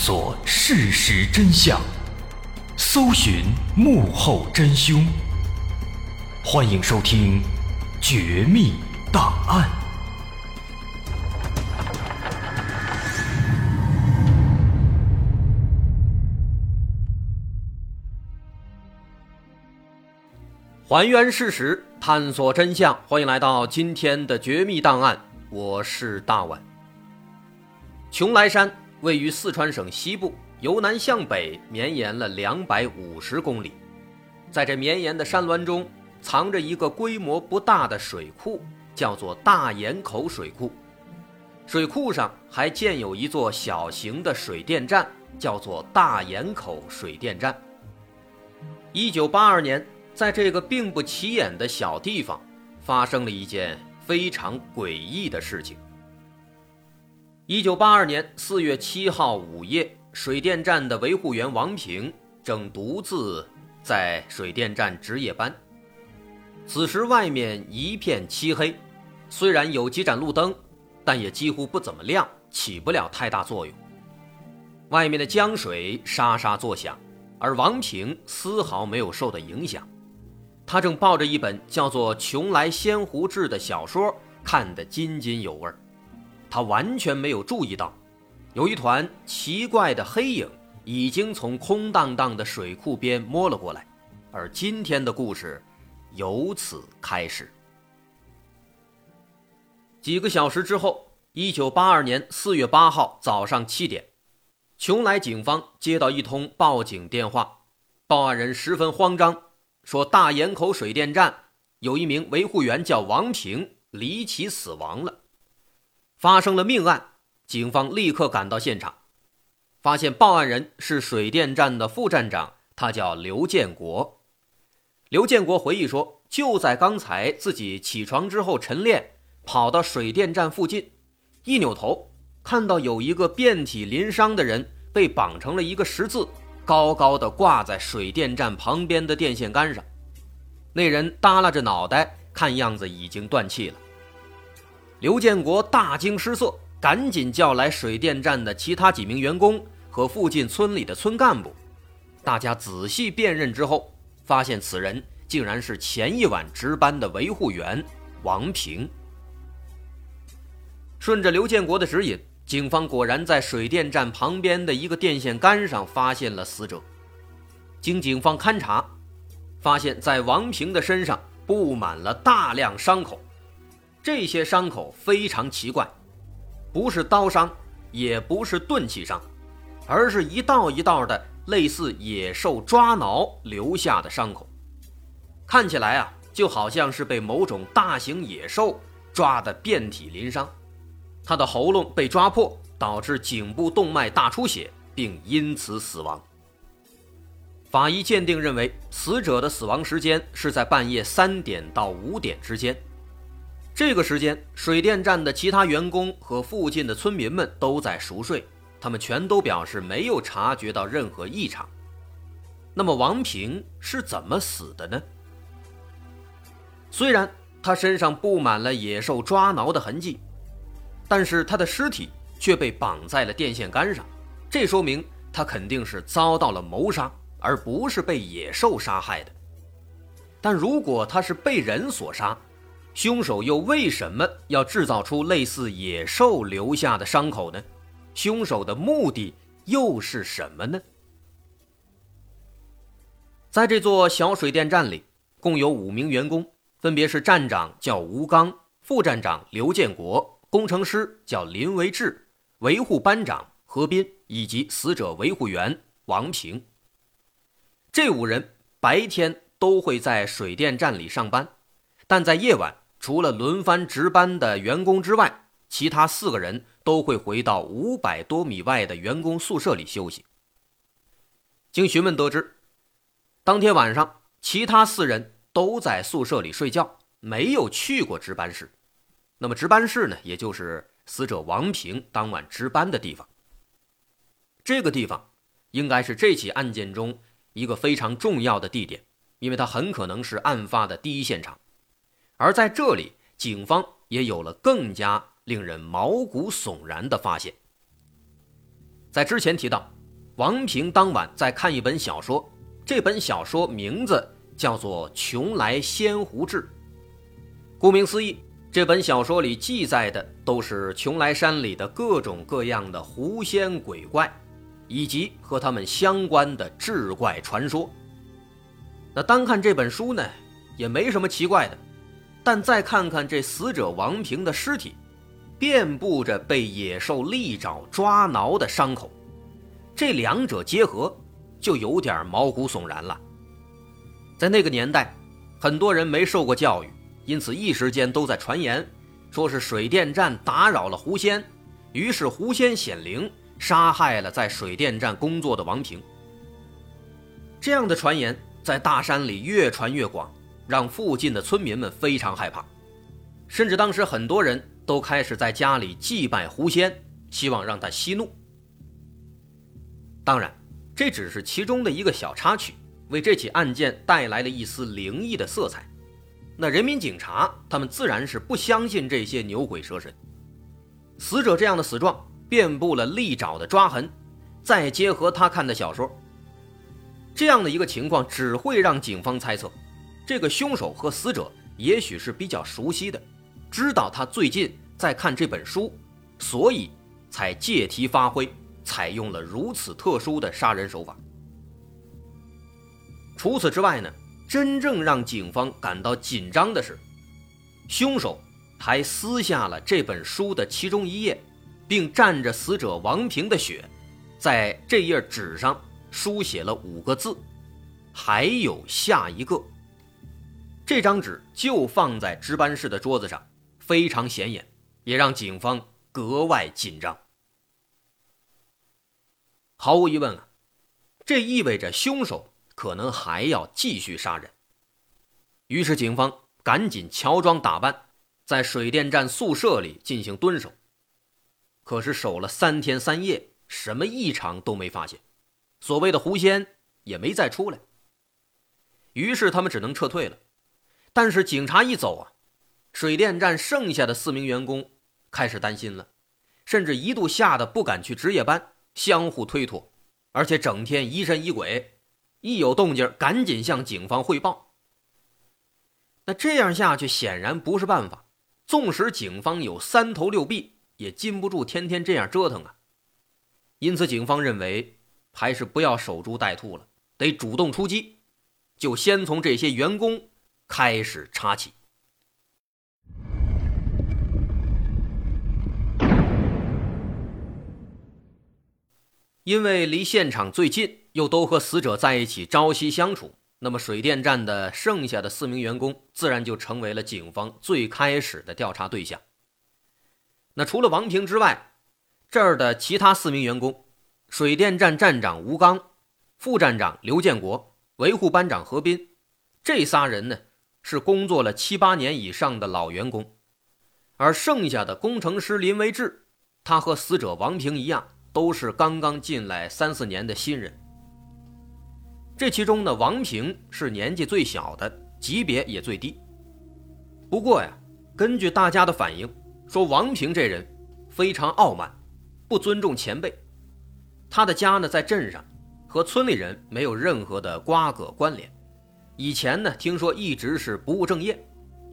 索事实真相，搜寻幕后真凶。欢迎收听《绝密档案》，还原事实，探索真相。欢迎来到今天的《绝密档案》，我是大碗。邛崃山位于四川省西部，由南向北绵延了两百五十公里。在这绵延的山峦中，藏着一个规模不大的水库，叫做大岩口水库。水库上还建有一座小型的水电站，叫做大岩口水电站。一九八二年，在这个并不起眼的小地方，发生了一件非常诡异的事情。一九八二年四月七号午夜，水电站的维护员王平正独自在水电站值夜班。此时外面一片漆黑，虽然有几盏路灯，但也几乎不怎么亮，起不了太大作用。外面的江水沙沙作响，而王平丝毫没有受到影响。他正抱着一本叫做《邛崃仙湖志》的小说，看得津津有味儿。他完全没有注意到，有一团奇怪的黑影已经从空荡荡的水库边摸了过来，而今天的故事由此开始。几个小时之后，一九八二年四月八号早上七点，邛崃警方接到一通报警电话，报案人十分慌张，说大岩口水电站有一名维护员叫王平离奇死亡了。发生了命案，警方立刻赶到现场，发现报案人是水电站的副站长，他叫刘建国。刘建国回忆说，就在刚才，自己起床之后晨练，跑到水电站附近，一扭头看到有一个遍体鳞伤的人被绑成了一个十字，高高的挂在水电站旁边的电线杆上，那人耷拉着脑袋，看样子已经断气了。刘建国大惊失色，赶紧叫来水电站的其他几名员工和附近村里的村干部。大家仔细辨认之后，发现此人竟然是前一晚值班的维护员王平。顺着刘建国的指引，警方果然在水电站旁边的一个电线杆上发现了死者。经警方勘查，发现在王平的身上布满了大量伤口。这些伤口非常奇怪，不是刀伤，也不是钝器伤，而是一道一道的类似野兽抓挠留下的伤口，看起来啊，就好像是被某种大型野兽抓得遍体鳞伤。他的喉咙被抓破，导致颈部动脉大出血，并因此死亡。法医鉴定认为，死者的死亡时间是在半夜三点到五点之间。这个时间，水电站的其他员工和附近的村民们都在熟睡，他们全都表示没有察觉到任何异常。那么，王平是怎么死的呢？虽然他身上布满了野兽抓挠的痕迹，但是他的尸体却被绑在了电线杆上，这说明他肯定是遭到了谋杀，而不是被野兽杀害的。但如果他是被人所杀，凶手又为什么要制造出类似野兽留下的伤口呢？凶手的目的又是什么呢？在这座小水电站里，共有五名员工，分别是站长叫吴刚，副站长刘建国，工程师叫林维志，维护班长何斌，以及死者维护员王平。这五人白天都会在水电站里上班，但在夜晚。除了轮番值班的员工之外，其他四个人都会回到五百多米外的员工宿舍里休息。经询问得知，当天晚上其他四人都在宿舍里睡觉，没有去过值班室。那么值班室呢，也就是死者王平当晚值班的地方。这个地方应该是这起案件中一个非常重要的地点，因为它很可能是案发的第一现场。而在这里，警方也有了更加令人毛骨悚然的发现。在之前提到，王平当晚在看一本小说，这本小说名字叫做《邛崃仙湖志》。顾名思义，这本小说里记载的都是邛崃山里的各种各样的狐仙鬼怪，以及和他们相关的志怪传说。那单看这本书呢，也没什么奇怪的，但再看看这死者王平的尸体，遍布着被野兽利爪抓挠的伤口，这两者结合，就有点毛骨悚然了。在那个年代，很多人没受过教育。因此，一时间都在传言，说是水电站打扰了狐仙，于是狐仙显灵，杀害了在水电站工作的王平。这样的传言在大山里越传越广，让附近的村民们非常害怕，甚至当时很多人都开始在家里祭拜狐仙，希望让他息怒。当然，这只是其中的一个小插曲，为这起案件带来了一丝灵异的色彩。那人民警察他们自然是不相信这些牛鬼蛇神。死者这样的死状遍布了利爪的抓痕，再结合他看的小说，这样的一个情况只会让警方猜测，这个凶手和死者也许是比较熟悉的，知道他最近在看这本书，所以才借题发挥，采用了如此特殊的杀人手法。除此之外呢？真正让警方感到紧张的是，凶手还撕下了这本书的其中一页，并蘸着死者王平的血，在这页纸上书写了五个字：“还有下一个。”这张纸就放在值班室的桌子上，非常显眼，也让警方格外紧张。毫无疑问啊，这意味着凶手。可能还要继续杀人，于是警方赶紧乔装打扮，在水电站宿舍里进行蹲守。可是守了三天三夜，什么异常都没发现，所谓的狐仙也没再出来。于是他们只能撤退了。但是警察一走啊，水电站剩下的四名员工开始担心了，甚至一度吓得不敢去值夜班，相互推脱，而且整天疑神疑鬼。一有动静，赶紧向警方汇报。那这样下去显然不是办法。纵使警方有三头六臂，也禁不住天天这样折腾啊。因此，警方认为还是不要守株待兔了，得主动出击。就先从这些员工开始查起，因为离现场最近。又都和死者在一起朝夕相处，那么水电站的剩下的四名员工自然就成为了警方最开始的调查对象。那除了王平之外，这儿的其他四名员工，水电站站长吴刚、副站长刘建国、维护班长何斌，这仨人呢是工作了七八年以上的老员工，而剩下的工程师林维志，他和死者王平一样，都是刚刚进来三四年的新人。这其中呢，王平是年纪最小的，级别也最低。不过呀，根据大家的反应，说王平这人非常傲慢，不尊重前辈。他的家呢在镇上，和村里人没有任何的瓜葛关联。以前呢，听说一直是不务正业，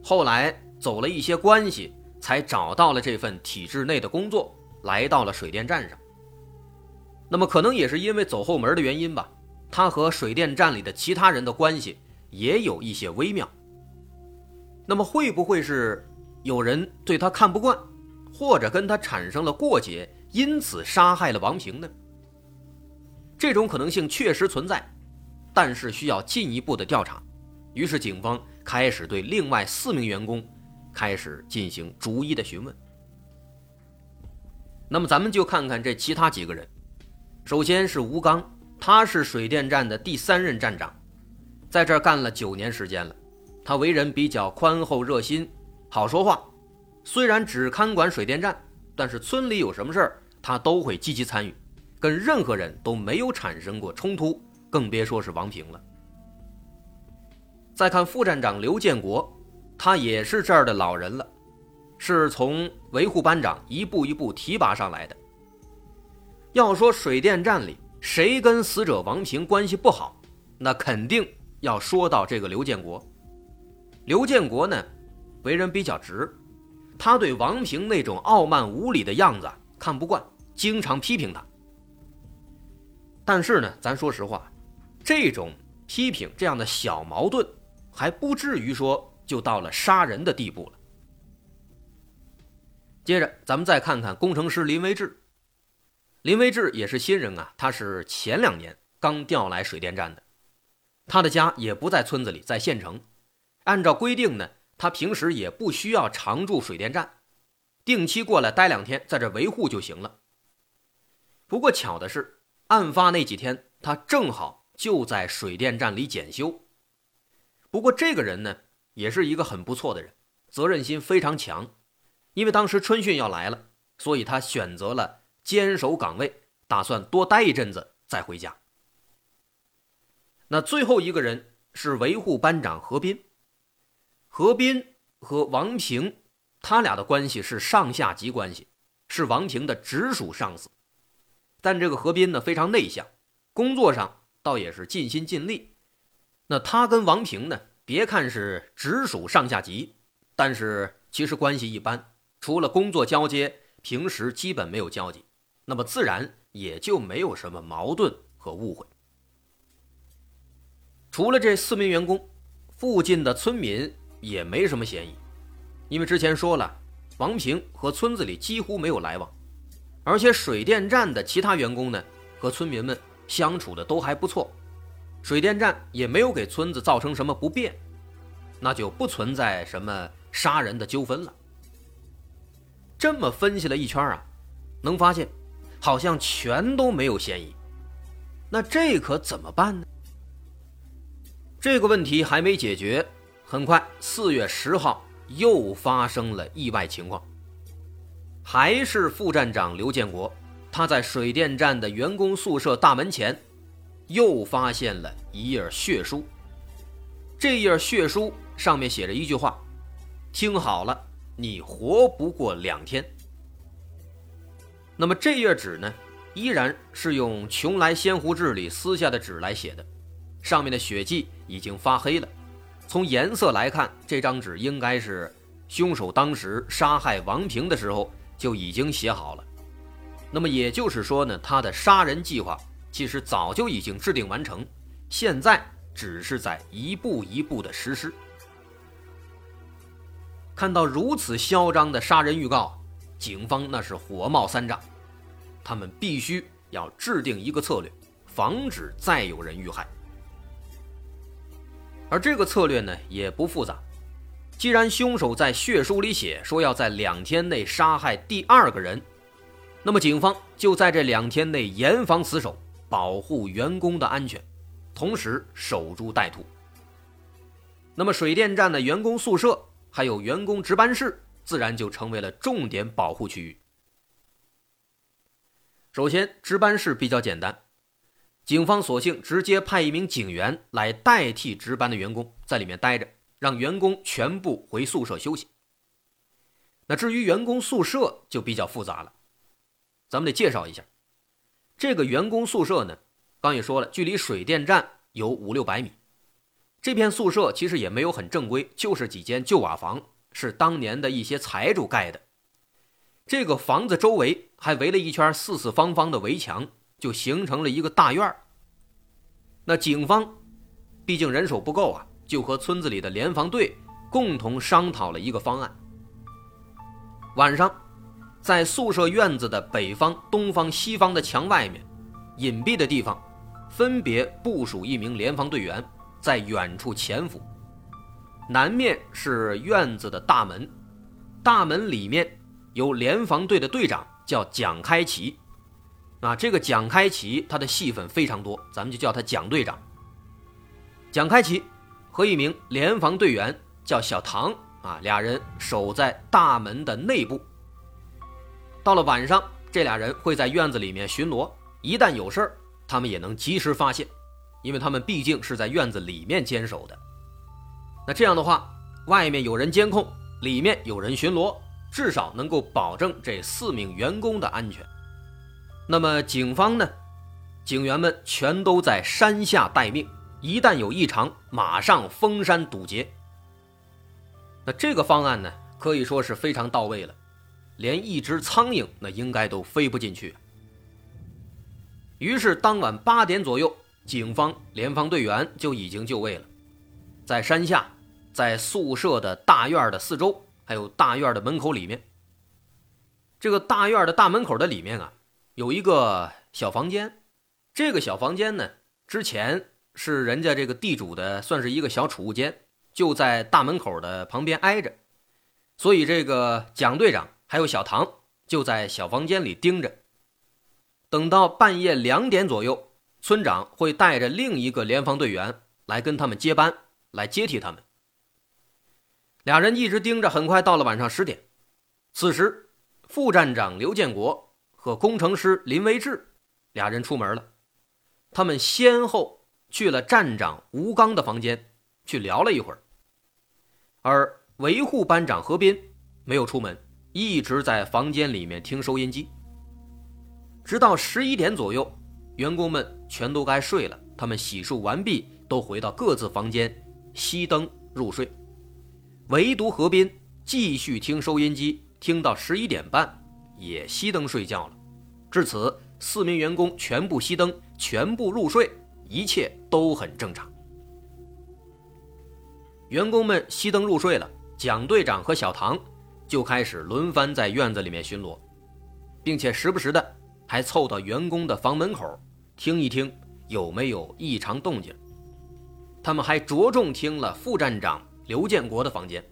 后来走了一些关系，才找到了这份体制内的工作，来到了水电站上。那么可能也是因为走后门的原因吧。他和水电站里的其他人的关系也有一些微妙。那么会不会是有人对他看不惯，或者跟他产生了过节，因此杀害了王平呢？这种可能性确实存在，但是需要进一步的调查。于是警方开始对另外四名员工开始进行逐一的询问。那么咱们就看看这其他几个人，首先是吴刚。他是水电站的第三任站长，在这儿干了九年时间了。他为人比较宽厚热心，好说话。虽然只看管水电站，但是村里有什么事儿，他都会积极参与，跟任何人都没有产生过冲突，更别说是王平了。再看副站长刘建国，他也是这儿的老人了，是从维护班长一步一步提拔上来的。要说水电站里谁跟死者王平关系不好，那肯定要说到这个刘建国。刘建国呢，为人比较直，他对王平那种傲慢无礼的样子看不惯，经常批评他。但是呢，咱说实话，这种批评这样的小矛盾，还不至于说就到了杀人的地步了。接着，咱们再看看工程师林维志。林维志也是新人啊，他是前两年刚调来水电站的，他的家也不在村子里，在县城。按照规定呢，他平时也不需要常住水电站，定期过来待两天，在这维护就行了。不过巧的是，案发那几天他正好就在水电站里检修。不过这个人呢，也是一个很不错的人，责任心非常强。因为当时春训要来了，所以他选择了坚守岗位，打算多待一阵子再回家。那最后一个人是维护班长何斌。何斌和王平，他俩的关系是上下级关系，是王平的直属上司。但这个何斌呢非常内向，工作上倒也是尽心尽力。那他跟王平呢，别看是直属上下级，但是其实关系一般。除了工作交接，平时基本没有交集，那么自然也就没有什么矛盾和误会。除了这四名员工，附近的村民也没什么嫌疑，因为之前说了，王平和村子里几乎没有来往，而且水电站的其他员工呢，和村民们相处的都还不错，水电站也没有给村子造成什么不便，那就不存在什么杀人的纠纷了。这么分析了一圈啊，能发现，好像全都没有嫌疑。那这可怎么办呢？这个问题还没解决，很快四月十号又发生了意外情况。还是副站长刘建国，他在水电站的员工宿舍大门前，又发现了一页血书。这页血书上面写着一句话：“听好了。”你活不过两天。那么这页纸呢，依然是用邛崃仙湖志里撕下的纸来写的，上面的血迹已经发黑了。从颜色来看，这张纸应该是凶手当时杀害王平的时候就已经写好了。那么也就是说呢，他的杀人计划其实早就已经制定完成，现在只是在一步一步的实施。看到如此嚣张的杀人预告，警方那是火冒三丈，他们必须要制定一个策略，防止再有人遇害。而这个策略呢也不复杂，既然凶手在血书里写说要在两天内杀害第二个人，那么警方就在这两天内严防死守，保护员工的安全，同时守株待兔。那么水电站的员工宿舍。还有员工值班室，自然就成为了重点保护区域。首先，值班室比较简单，警方索性直接派一名警员来代替值班的员工在里面待着，让员工全部回宿舍休息。那至于员工宿舍就比较复杂了，咱们得介绍一下，这个员工宿舍呢，刚也说了，距离水电站有五六百米。这片宿舍其实也没有很正规，就是几间旧瓦房，是当年的一些财主盖的。这个房子周围还围了一圈四四方方的围墙，就形成了一个大院。那警方毕竟人手不够啊，就和村子里的联防队共同商讨了一个方案。晚上，在宿舍院子的北方、东方、西方的墙外面，隐蔽的地方，分别部署一名联防队员。在远处潜伏，南面是院子的大门，大门里面有联防队的队长叫蒋开奇，啊，这个蒋开奇他的戏份非常多，咱们就叫他蒋队长。蒋开奇和一名联防队员叫小唐，啊，俩人守在大门的内部。到了晚上，这俩人会在院子里面巡逻，一旦有事儿，他们也能及时发现。因为他们毕竟是在院子里面坚守的，那这样的话，外面有人监控，里面有人巡逻，至少能够保证这四名员工的安全。那么警方呢？警员们全都在山下待命，一旦有异常，马上封山堵截。那这个方案呢，可以说是非常到位了，连一只苍蝇那应该都飞不进去。于是当晚八点左右，警方联防队员就已经就位了，在山下，在宿舍的大院的四周，还有大院的门口里面。这个大院的大门口的里面啊，有一个小房间，这个小房间呢，之前是人家这个地主的，算是一个小储物间。就在大门口的旁边挨着，所以这个蒋队长还有小唐就在小房间里盯着。等到半夜两点左右，村长会带着另一个联防队员来跟他们接班，来接替他们。俩人一直盯着，很快到了晚上十点。此时，副站长刘建国和工程师林维志俩人出门了，他们先后去了站长吴刚的房间去聊了一会儿。而维护班长何斌没有出门，一直在房间里面听收音机。直到十一点左右，员工们全都该睡了，他们洗漱完毕，都回到各自房间，熄灯入睡。唯独何斌继续听收音机，听到十一点半，也熄灯睡觉了。至此，四名员工全部熄灯，全部入睡，一切都很正常。员工们熄灯入睡了，蒋队长和小唐就开始轮番在院子里面巡逻，并且时不时的还凑到员工的房门口听一听有没有异常动静。他们还着重听了副站长刘建国的房间，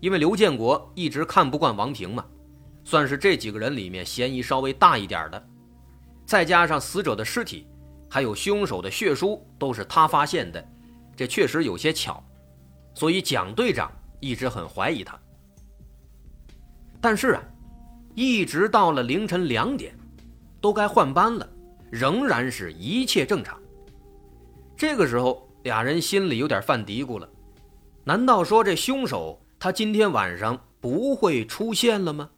因为刘建国一直看不惯王平嘛，算是这几个人里面嫌疑稍微大一点的。再加上死者的尸体，还有凶手的血书都是他发现的，这确实有些巧。所以蒋队长一直很怀疑他，但是啊，一直到了凌晨两点，都该换班了，仍然是一切正常。这个时候，俩人心里有点犯嘀咕了：难道说这凶手他今天晚上不会出现了吗？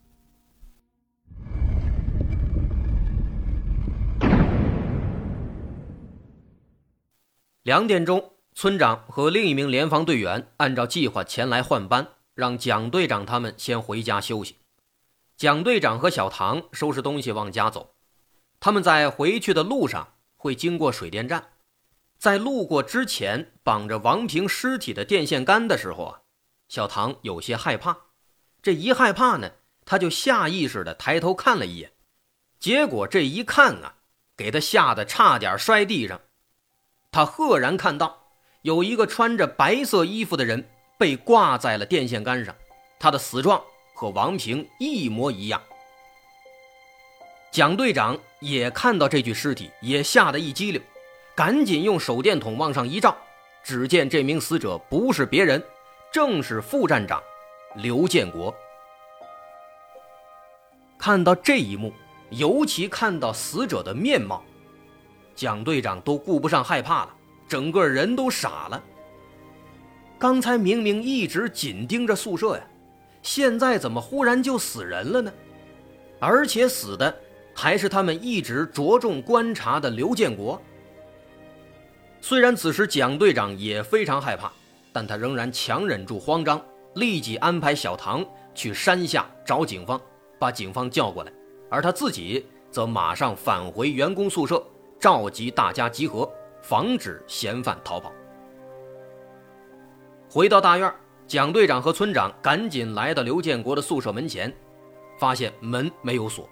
两点钟。村长和另一名联防队员按照计划前来换班，让蒋队长他们先回家休息。蒋队长和小唐收拾东西往家走。他们在回去的路上会经过水电站，在路过之前绑着王平尸体的电线杆的时候啊，小唐有些害怕。这一害怕呢，他就下意识的抬头看了一眼，结果这一看啊，给他吓得差点摔地上。他赫然看到。有一个穿着白色衣服的人被挂在了电线杆上，他的死状和王平一模一样。蒋队长也看到这具尸体，也吓得一激灵，赶紧用手电筒往上一照，只见这名死者不是别人，正是副站长刘建国。看到这一幕，尤其看到死者的面貌，蒋队长都顾不上害怕了。整个人都傻了。刚才明明一直紧盯着宿舍呀，现在怎么忽然就死人了呢？而且死的还是他们一直着重观察的刘建国。虽然此时蒋队长也非常害怕，但他仍然强忍住慌张，立即安排小唐去山下找警方，把警方叫过来，而他自己则马上返回员工宿舍，召集大家集合。防止嫌犯逃跑。回到大院，蒋队长和村长赶紧来到刘建国的宿舍门前，发现门没有锁，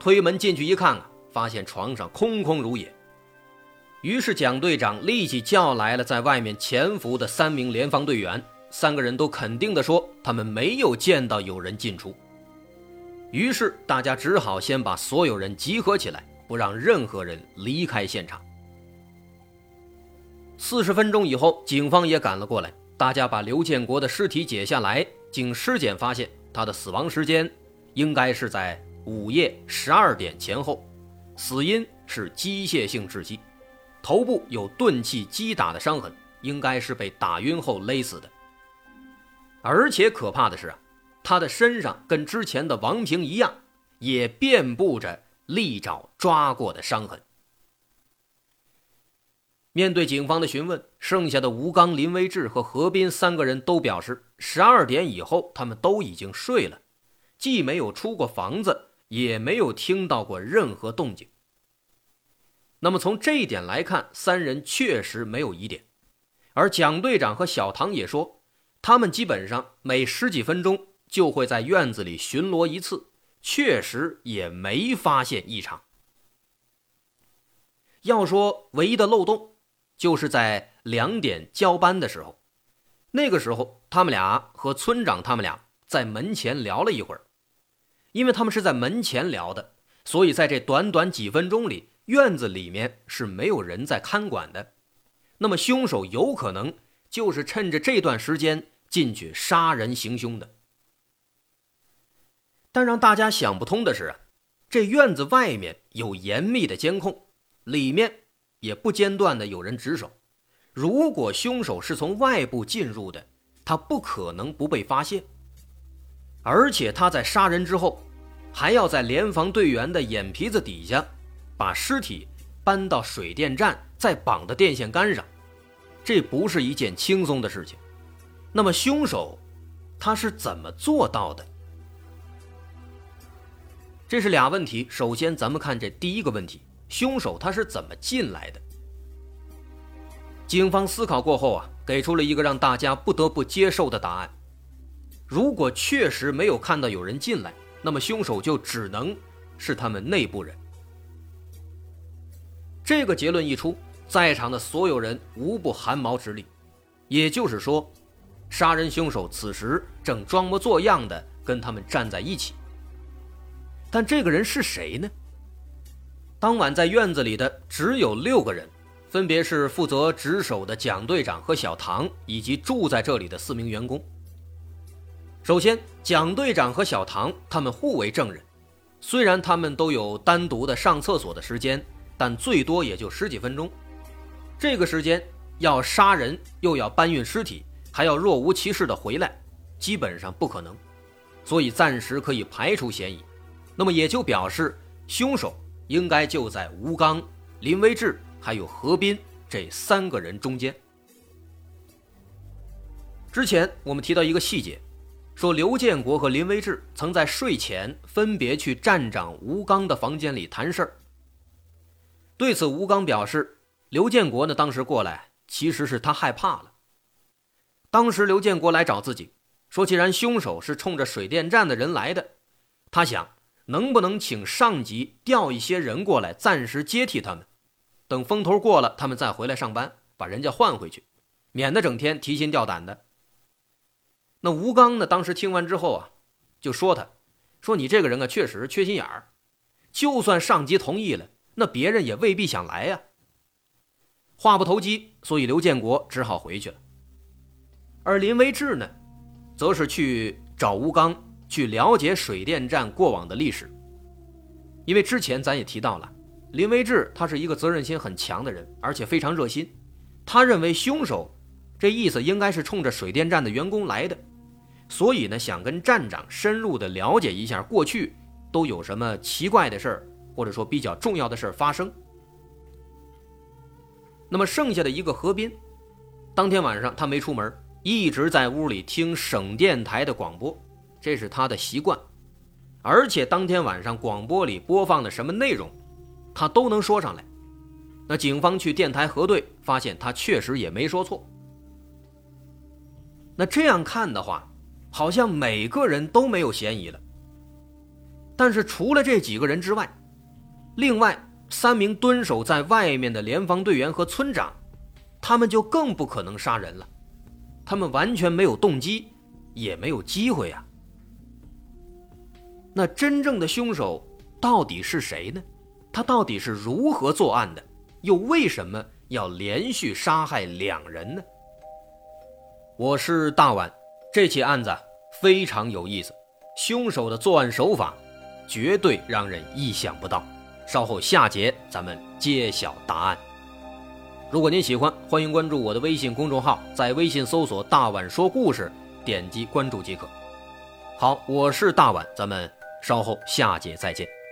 推门进去一看，发现床上空空如也。于是蒋队长立即叫来了在外面潜伏的三名联防队员，三个人都肯定地说他们没有见到有人进出。于是大家只好先把所有人集合起来，不让任何人离开现场。四十分钟以后，警方也赶了过来。大家把刘建国的尸体解下来，经尸检发现，他的死亡时间应该是在午夜十二点前后，死因是机械性窒息，头部有钝器击打的伤痕，应该是被打晕后勒死的。而且可怕的是啊，他的身上跟之前的王平一样，也遍布着利爪抓过的伤痕。面对警方的询问，剩下的吴刚、林威志和何斌三个人都表示，十二点以后他们都已经睡了，既没有出过房子，也没有听到过任何动静。那么从这一点来看，三人确实没有疑点。而蒋队长和小唐也说，他们基本上每十几分钟就会在院子里巡逻一次，确实也没发现异常。要说唯一的漏洞。就是在两点交班的时候，那个时候他们俩和村长他们俩在门前聊了一会儿，因为他们是在门前聊的，所以在这短短几分钟里，院子里面是没有人在看管的。那么凶手有可能就是趁着这段时间进去杀人行凶的。但让大家想不通的是啊，这院子外面有严密的监控，里面。也不间断的有人值守。如果凶手是从外部进入的，他不可能不被发现。而且他在杀人之后，还要在联防队员的眼皮子底下，把尸体搬到水电站，再绑到电线杆上，这不是一件轻松的事情。那么凶手他是怎么做到的？这是俩问题。首先，咱们看这第一个问题。凶手他是怎么进来的？警方思考过后啊，给出了一个让大家不得不接受的答案：如果确实没有看到有人进来，那么凶手就只能是他们内部人。这个结论一出，在场的所有人无不汗毛直立。也就是说，杀人凶手此时正装模作样的跟他们站在一起。但这个人是谁呢？当晚在院子里的只有六个人，分别是负责值守的蒋队长和小唐，以及住在这里的四名员工。首先，蒋队长和小唐他们互为证人，虽然他们都有单独的上厕所的时间，但最多也就十几分钟。这个时间要杀人，又要搬运尸体，还要若无其事的回来，基本上不可能，所以暂时可以排除嫌疑。那么也就表示凶手。应该就在吴刚、林维志还有何斌这三个人中间。之前我们提到一个细节，说刘建国和林维志曾在睡前分别去站长吴刚的房间里谈事儿。对此，吴刚表示，刘建国呢当时过来其实是他害怕了。当时刘建国来找自己，说既然凶手是冲着水电站的人来的，他想。能不能请上级调一些人过来，暂时接替他们，等风头过了，他们再回来上班，把人家换回去，免得整天提心吊胆的。那吴刚呢？当时听完之后啊，就说他，说你这个人啊，确实缺心眼儿，就算上级同意了，那别人也未必想来呀。话不投机，所以刘建国只好回去了。而林维志呢，则是去找吴刚。去了解水电站过往的历史，因为之前咱也提到了，林维志他是一个责任心很强的人，而且非常热心。他认为凶手这意思应该是冲着水电站的员工来的，所以呢想跟站长深入的了解一下过去都有什么奇怪的事儿，或者说比较重要的事儿发生。那么剩下的一个何斌，当天晚上他没出门，一直在屋里听省电台的广播。这是他的习惯，而且当天晚上广播里播放的什么内容，他都能说上来。那警方去电台核对，发现他确实也没说错。那这样看的话，好像每个人都没有嫌疑了。但是除了这几个人之外，另外三名蹲守在外面的联防队员和村长，他们就更不可能杀人了。他们完全没有动机，也没有机会呀。那真正的凶手到底是谁呢？他到底是如何作案的？又为什么要连续杀害两人呢？我是大碗，这起案子非常有意思，凶手的作案手法绝对让人意想不到。稍后下节咱们揭晓答案。如果您喜欢，欢迎关注我的微信公众号，在微信搜索“大碗说故事”，点击关注即可。好，我是大碗，咱们。稍后下节再见。